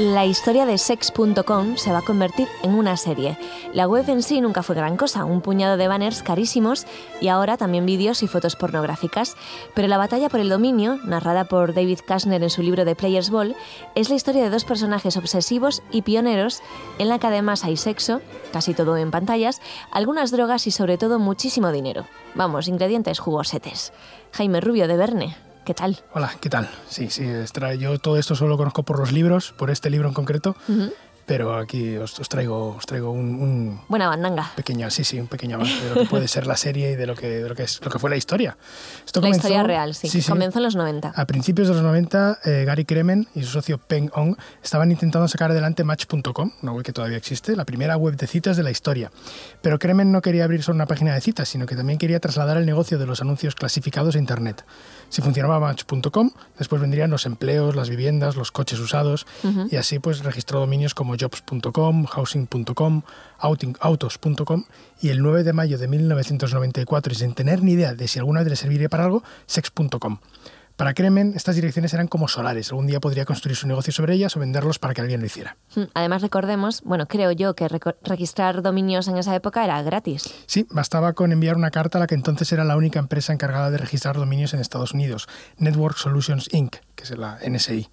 La historia de sex.com se va a convertir en una serie. La web en sí nunca fue gran cosa, un puñado de banners carísimos y ahora también vídeos y fotos pornográficas. Pero la batalla por el dominio, narrada por David Kashner en su libro de Players Ball, es la historia de dos personajes obsesivos y pioneros en la que además hay sexo, casi todo en pantallas, algunas drogas y sobre todo muchísimo dinero. Vamos, ingredientes jugosetes. Jaime Rubio de Verne, ¿qué tal? Hola, ¿qué tal? Sí, sí, extra- yo todo esto solo lo conozco por los libros, por este libro en concreto, pero aquí os, os traigo, os traigo un, un Buena bandanga. pequeño, sí, sí, un pequeño avance de lo que puede ser la serie y de lo que, de lo que, es, lo que fue la historia. Esto La comenzó- historia real, sí. Comenzó en los 90. A principios de los 90, eh, Gary Kremen y su socio Peng Ong estaban intentando sacar adelante Match.com, una web que todavía existe, la primera web de citas de la historia. Pero Kremen no quería abrir solo una página de citas, sino que también quería trasladar el negocio de los anuncios clasificados a Internet. Si funcionaba Match.com, después vendrían los empleos, las viviendas, los coches usados, y así pues registró dominios como jobs.com, housing.com, autos.com, y el 9 de mayo de 1994, y sin tener ni idea de si alguna vez le serviría para algo, sex.com. Para Kremen, estas direcciones eran como solares. Algún día podría construir su negocio sobre ellas o venderlos para que alguien lo hiciera. Mm, Además, recordemos, bueno, creo yo que registrar dominios en esa época era gratis. Sí, bastaba con enviar una carta a la que entonces era la única empresa encargada de registrar dominios en Estados Unidos, Network Solutions Inc., que es la NSI.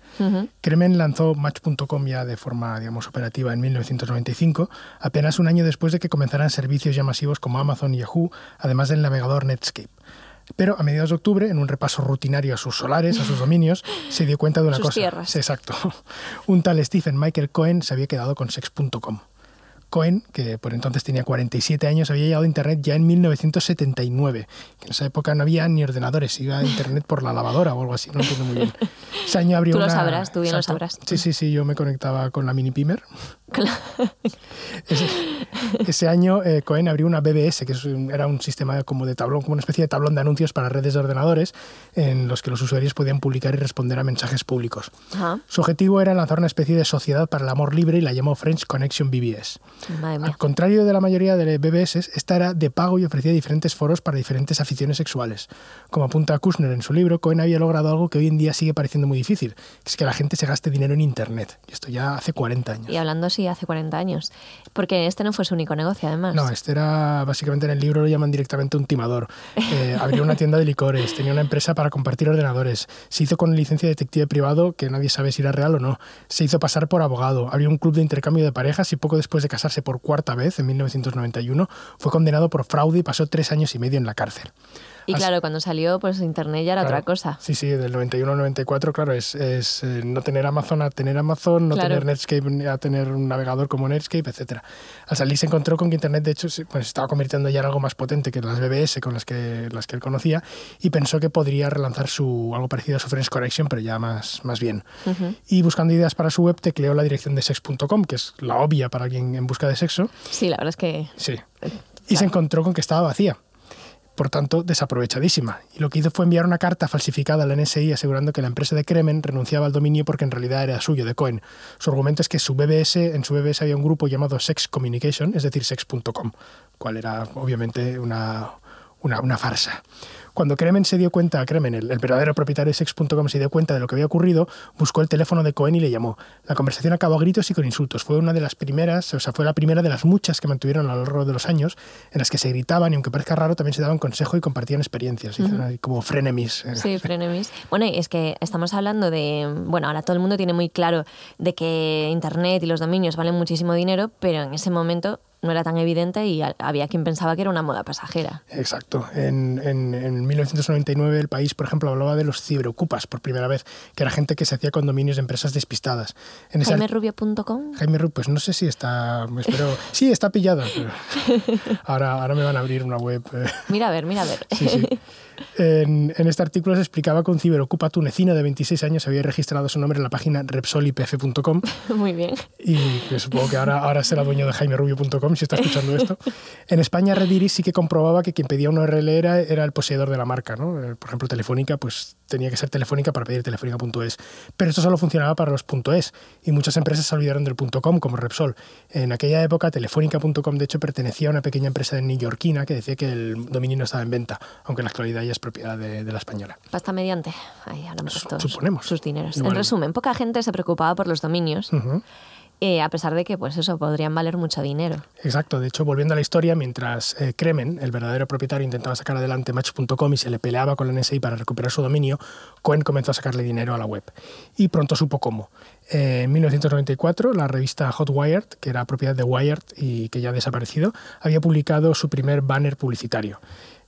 Kremen lanzó Match.com ya de forma, digamos, operativa en 1995, apenas un año después de que comenzaran servicios ya masivos como Amazon y Yahoo, además del navegador Netscape. Pero a mediados de octubre, en un repaso rutinario a sus solares, a sus dominios, se dio cuenta de una Sus cosa. tierras. Exacto. Un tal Stephen Michael Cohen se había quedado con sex.com. Cohen, que por entonces tenía 47 años, había llegado a Internet ya en 1979, que en esa época no había ni ordenadores, iba a Internet por la lavadora o algo así, no entiendo muy bien. Ese año abrió Tú lo sabrás, tú bien lo sabrás. Sí, sí, sí, yo me conectaba con la mini Pimer. Ese, ese año eh, Cohen abrió una BBS, que era un sistema como de tablón, como una especie de tablón de anuncios para redes de ordenadores, en los que los usuarios podían publicar y responder a mensajes públicos. Ajá. Su objetivo era lanzar una especie de sociedad para el amor libre y la llamó French Connection BBS. Al contrario de la mayoría de BBS, esta era de pago y ofrecía diferentes foros para diferentes aficiones sexuales. Como apunta Kushner en su libro, Cohen había logrado algo que hoy en día sigue pareciendo muy difícil, que es que la gente se gaste dinero en Internet. Y esto ya hace 40 años. Y hablando así hace 40 años. Porque este no fue su único negocio, además. No, este era básicamente en el libro lo llaman directamente un timador. Eh, abrió una tienda de licores, tenía una empresa para compartir ordenadores, se hizo con licencia de detective privado, que nadie sabe si era real o no, se hizo pasar por abogado, abrió un club de intercambio de parejas y poco después de casarse por cuarta vez, en 1991, fue condenado por fraude y pasó tres años y medio en la cárcel. Y Así- claro, cuando salió, pues internet ya era Claro. otra cosa. Sí, sí, del 91 al 94, claro, es, es, eh, no tener Amazon a tener Amazon, no Claro. tener Netscape a tener un navegador como Netscape, etcétera. Al salir se encontró con que Internet, de hecho, se pues, estaba convirtiendo ya en algo más potente que las BBS con las que, las que él conocía y pensó que podría relanzar su, algo parecido a su Friends Connection, pero ya más, más bien. Y buscando ideas para su web, tecleó la dirección de sex.com, que es la obvia para alguien en busca de sexo. Sí, la verdad es que Sí. Y se encontró con que estaba vacía. Por tanto, desaprovechadísima. Y lo que hizo fue enviar una carta falsificada a la NSI asegurando que la empresa de Kremen renunciaba al dominio porque en realidad era suyo, de Cohen. Su argumento es que su BBS, en su BBS había un grupo llamado Sex Communication, es decir, sex.com, cual era obviamente una, una, una farsa. Cuando Kremen se dio cuenta, Kremen, el, el verdadero propietario de Sex.com, se dio cuenta de lo que había ocurrido, buscó el teléfono de Cohen y le llamó. La conversación acabó a gritos y con insultos. Fue una de las primeras, o sea, fue la primera de las muchas que mantuvieron a lo largo de los años, en las que se gritaban y aunque parezca raro, también se daban consejo y compartían experiencias. Como frenemies. Sí, frenemies. Bueno, y es que estamos hablando de. Bueno, ahora todo el mundo tiene muy claro de que Internet y los dominios valen muchísimo dinero, pero en ese momento no era tan evidente y había quien pensaba que era una moda pasajera. Exacto. En, en, en 1999 el país, por ejemplo, hablaba de los ciberocupas por primera vez, que era gente que se hacía con dominios de empresas despistadas. En JaimeRubio.com. Jaime Ruiz, pues no sé si está, espero, sí, está pillado. pero ahora, ahora me van a abrir una web. eh, Mira a ver, mira a ver. Sí, sí. En, en, este artículo se explicaba que un ciberocupa tunecino de 26 años había registrado su nombre en la página repsolipf.com. Muy bien. Y que supongo que ahora, ahora será dueño de jaimerubio.com si está escuchando esto. En España, Rediris sí que comprobaba que quien pedía una URL era, era el poseedor de la marca. ¿no? Eh, por ejemplo, Telefónica, pues tenía que ser Telefónica para pedir telefónica.es. Pero esto solo funcionaba para los .es y muchas empresas se olvidaron del .com, como Repsol. En aquella época, telefónica.com, de hecho, pertenecía a una pequeña empresa de neoyorquina que decía que el dominio no estaba en venta, aunque en la actualidad ya es propiedad de, de la española. Pasta mediante. Ahí hablamos todos Suponemos. sus dineros. En resumen, poca gente se preocupaba por los dominios. Uh -huh. Eh, a pesar de que, pues eso, podrían valer mucho dinero. Exacto. De hecho, volviendo a la historia, mientras eh, Kremen, el verdadero propietario, intentaba sacar adelante Match.com y se le peleaba con la NSI para recuperar su dominio, Cohen comenzó a sacarle dinero a la web. Y pronto supo cómo. Eh, en 1994, la revista Hot Wired, que era propiedad de Wired y que ya ha desaparecido, había publicado su primer banner publicitario.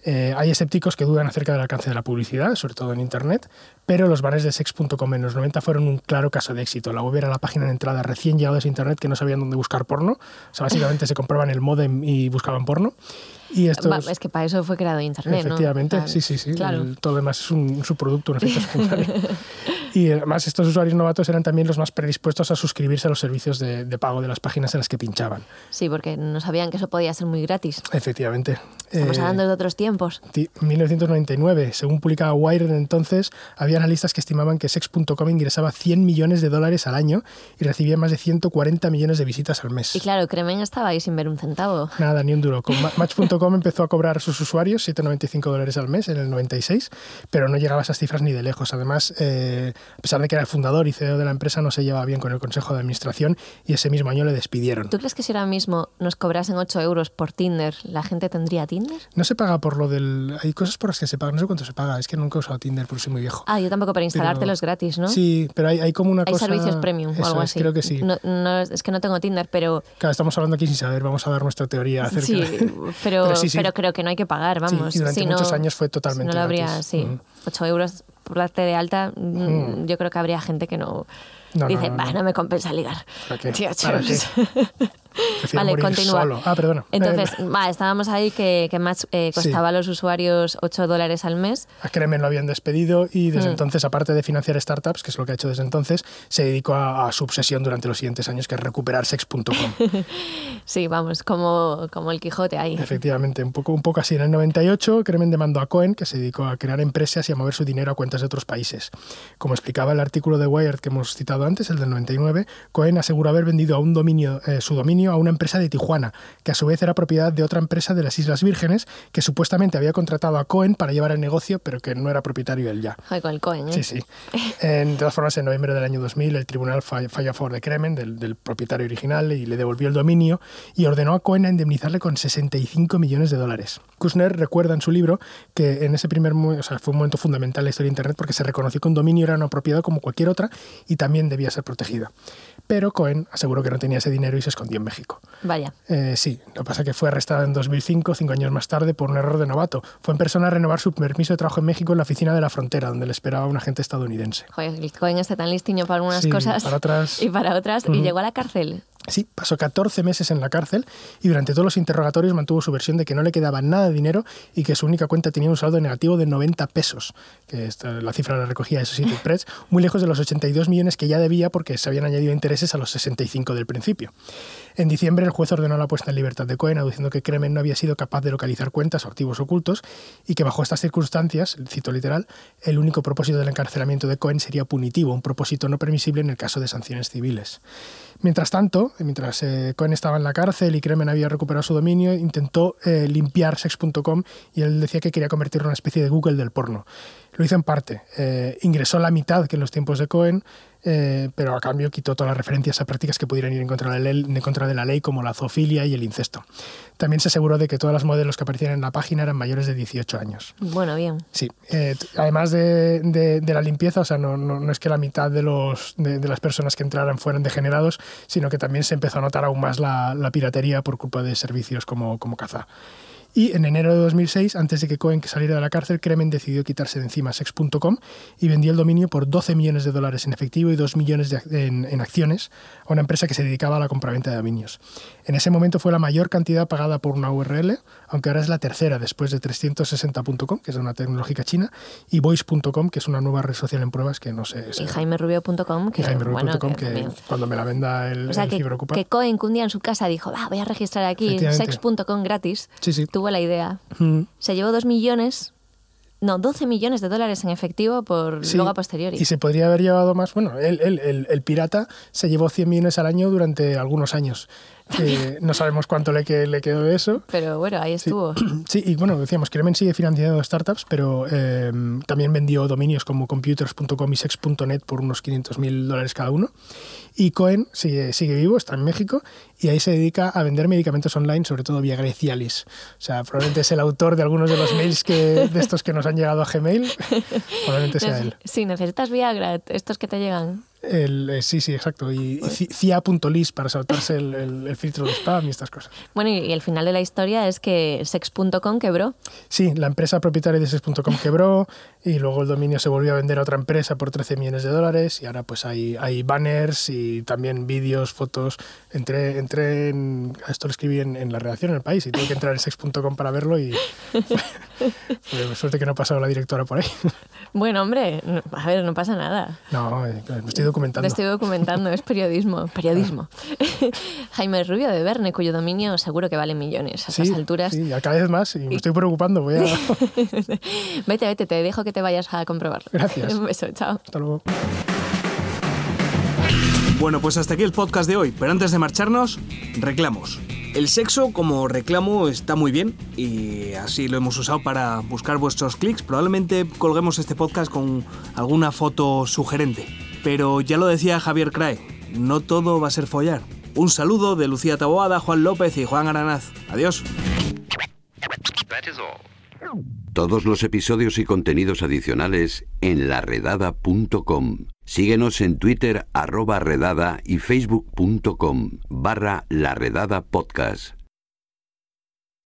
Eh, hay escépticos que dudan acerca del alcance de la publicidad, sobre todo en Internet, pero los banners de sex.com en los 90 fueron un claro caso de éxito. La web era la página de entrada recién llegados a Internet que no sabían dónde buscar porno. O sea, básicamente se compraban el modem y buscaban porno. Y es que para eso fue creado Internet, Efectivamente, ¿no? sí, sí, sí. Claro. El, todo lo demás es un subproducto, un efecto secundario. y además estos usuarios novatos eran también los más predispuestos a suscribirse a los servicios de, de, pago de las páginas en las que pinchaban. Sí, porque no sabían que eso podía ser muy gratis. Efectivamente. Estamos eh, hablando de otros tiempos. 1999, según publicaba Wired entonces, había analistas que estimaban que Sex.com ingresaba 100 millones de dólares al año y recibía más de 140 millones de visitas al mes. Y claro, Cremen estaba ahí sin ver un centavo. Nada, ni un duro. Con Match.com empezó a cobrar a sus usuarios 7,95 dólares al mes en el 96, pero no llegaba a esas cifras ni de lejos. Además, eh, a pesar de que era el fundador y CEO de la empresa, no se llevaba bien con el consejo de administración y ese mismo año le despidieron. ¿Tú crees que si ahora mismo nos cobrasen 8 euros por Tinder, la gente tendría Tinder? No se paga por lo del... Hay cosas por las que se paga, no sé cuánto se paga, es que nunca he usado Tinder porque soy muy viejo. Ah, yo tampoco, para instalártelo es gratis, ¿no? Sí, pero hay, hay como una hay cosa... Hay servicios premium Eso o algo es, así. creo que sí. No, no, es que no tengo Tinder, pero... Claro, estamos hablando aquí sin saber, vamos a dar nuestra teoría acerca Sí, de... pero, sí, sí. pero creo que no hay que pagar, vamos. Sí, y durante si muchos no, años fue totalmente si no lo habría, gratis. sí. Mm. 8 euros por darte de alta, mm. yo creo que habría gente que no... No, Dice, no, no. no me compensa ligar. Tío. Prefiero Vale, continúa. solo. Ah, perdona. Entonces, Eh, va, estábamos ahí que, que Match eh, Sí. costaba a los usuarios 8 dólares al mes. a Kremen lo habían despedido y desde Mm. entonces, aparte de financiar startups, que es lo que ha hecho desde entonces, se dedicó a, a su obsesión durante los siguientes años, que es recuperar sex.com. Sí, vamos, como, como el Quijote ahí. Efectivamente, un poco, un poco así. En el 98, Kremen demandó a Cohen, que se dedicó a crear empresas y a mover su dinero a cuentas de otros países. Como explicaba el artículo de Wired que hemos citado antes, el del 99, Cohen aseguró haber vendido a un dominio, eh, su dominio a una empresa de Tijuana, que a su vez era propiedad de otra empresa de las Islas Vírgenes, que supuestamente había contratado a Cohen para llevar el negocio, pero que no era propietario él ya. Joder, con el Cohen, ¿eh? Sí, sí. En, de todas formas, en noviembre del año 2000, el tribunal fall- falló a favor de Kremen, del, del propietario original, y le devolvió el dominio y ordenó a Cohen a indemnizarle con 65 millones de dólares. Kushner recuerda en su libro que en ese primer mo- o sea, fue un momento fundamental en la historia de Internet porque se reconoció que un dominio era una propiedad como cualquier otra y también debía ser protegida. Pero Cohen aseguró que no tenía ese dinero y se escondió en México. Vaya. Eh, sí, lo que pasa es que fue arrestado en 2005, cinco años más tarde, por un error de novato. Fue en persona a renovar su permiso de trabajo en México en la oficina de la frontera, donde le esperaba un agente estadounidense. Joder, el Cohen está tan listiño para algunas Sí, cosas para otras- y para otras. Y llegó a la cárcel. Sí, pasó 14 meses en la cárcel y durante todos los interrogatorios mantuvo su versión de que no le quedaba nada de dinero y que su única cuenta tenía un saldo negativo de 90 pesos, que esta- la cifra la recogía Associated Press, muy lejos de los 82 millones que ya debía porque se habían añadido intereses a los 65 del principio. En diciembre, el juez ordenó la puesta en libertad de Cohen, aduciendo que Kremen no había sido capaz de localizar cuentas o activos ocultos y que bajo estas circunstancias, cito literal, el único propósito del encarcelamiento de Cohen sería punitivo, un propósito no permisible en el caso de sanciones civiles. Mientras tanto, mientras eh, Cohen estaba en la cárcel y Kremen había recuperado su dominio, intentó eh, limpiar sex.com y él decía que quería convertirlo en una especie de Google del porno. Lo hizo en parte. Eh, ingresó la mitad que en los tiempos de Cohen, eh, pero a cambio quitó todas las referencias a prácticas que pudieran ir en contra, de la ley, en contra de la ley, como la zoofilia y el incesto. También se aseguró de que todas las modelos que aparecían en la página eran mayores de 18 años. Bueno, bien. Sí, eh, además de, de- de la limpieza, o sea, no, no- no es que la mitad de, los, de, de las personas que entraran fueran degenerados, sino que también se empezó a notar aún más la, la piratería por culpa de servicios como, como Caza. Y en enero de 2006, antes de que Cohen saliera de la cárcel, Kremen decidió quitarse de encima sex.com y vendió el dominio por 12 millones de dólares en efectivo y 2 millones de, en, en, acciones a una empresa que se dedicaba a la compraventa de dominios. En ese momento fue la mayor cantidad pagada por una URL, aunque ahora es la tercera después de 360.com, que es una tecnológica china, y voice.com, que es una nueva red social en pruebas que no sé. Y JaimeRubio.com, que, Jaime bueno, que, que cuando me la venda el, o sea, el que, que Cohen un día en su casa dijo, va, voy a registrar aquí sex.com gratis. Sí, sí. Tuvo la idea. Mm. Se llevó dos millones no, 12 millones de dólares en efectivo por Sí, luego a posteriori. Y se podría haber llevado más. Bueno, el, el, el, el pirata se llevó 100 millones al año durante algunos años. Eh, no sabemos cuánto le, que, le quedó de eso. Pero bueno, ahí Sí. estuvo. Sí, y bueno, decíamos, Kremen sigue financiando startups, pero eh, también vendió dominios como computers.com y sex.net por unos 500 mil dólares cada uno. Y Cohen sigue, sigue vivo, está en México, y ahí se dedica a vender medicamentos online, sobre todo vía Grecialis. O sea, probablemente es el autor de algunos de los mails que, de estos que nos han llegado a Gmail. Probablemente sea él. Sí, necesitas Viagra, estos que te llegan. El, eh, sí, sí, exacto. Y, y ci- cia.lis para saltarse el, el- el filtro de spam y estas cosas. Bueno, y el final de la historia es que sex.com quebró. Sí, la empresa propietaria de Sex.com quebró y luego el dominio se volvió a vender a otra empresa por 13 millones de dólares y ahora pues hay, hay banners y también vídeos, fotos. Entré, entré en, esto lo escribí en, en la redacción en el país y tuve que entrar en Sex.com para verlo y suerte que no ha pasado la directora por ahí. Bueno, hombre, a ver, no pasa nada. No, eh, estoy documentando. Lo estoy documentando, es periodismo. Periodismo. Jaime Rubio de Verne, cuyo dominio seguro que vale millones a Sí, estas alturas. sí, a cada vez más y me estoy preocupando. Voy a... Vete, vete, te dejo que te vayas a comprobarlo. Gracias. Un beso, chao. Hasta luego. Bueno, pues hasta aquí el podcast de hoy, pero antes de marcharnos, reclamos. El sexo como reclamo está muy bien y así lo hemos usado para buscar vuestros clics. Probablemente colguemos este podcast con alguna foto sugerente. Pero ya lo decía Javier Crae, no todo va a ser follar. Un saludo de Lucía Taboada, Juan López y Juan Aranaz. Adiós. Todos los episodios y contenidos adicionales en laredada.com. Síguenos en Twitter arroba redada y facebook.com barra laredada podcast.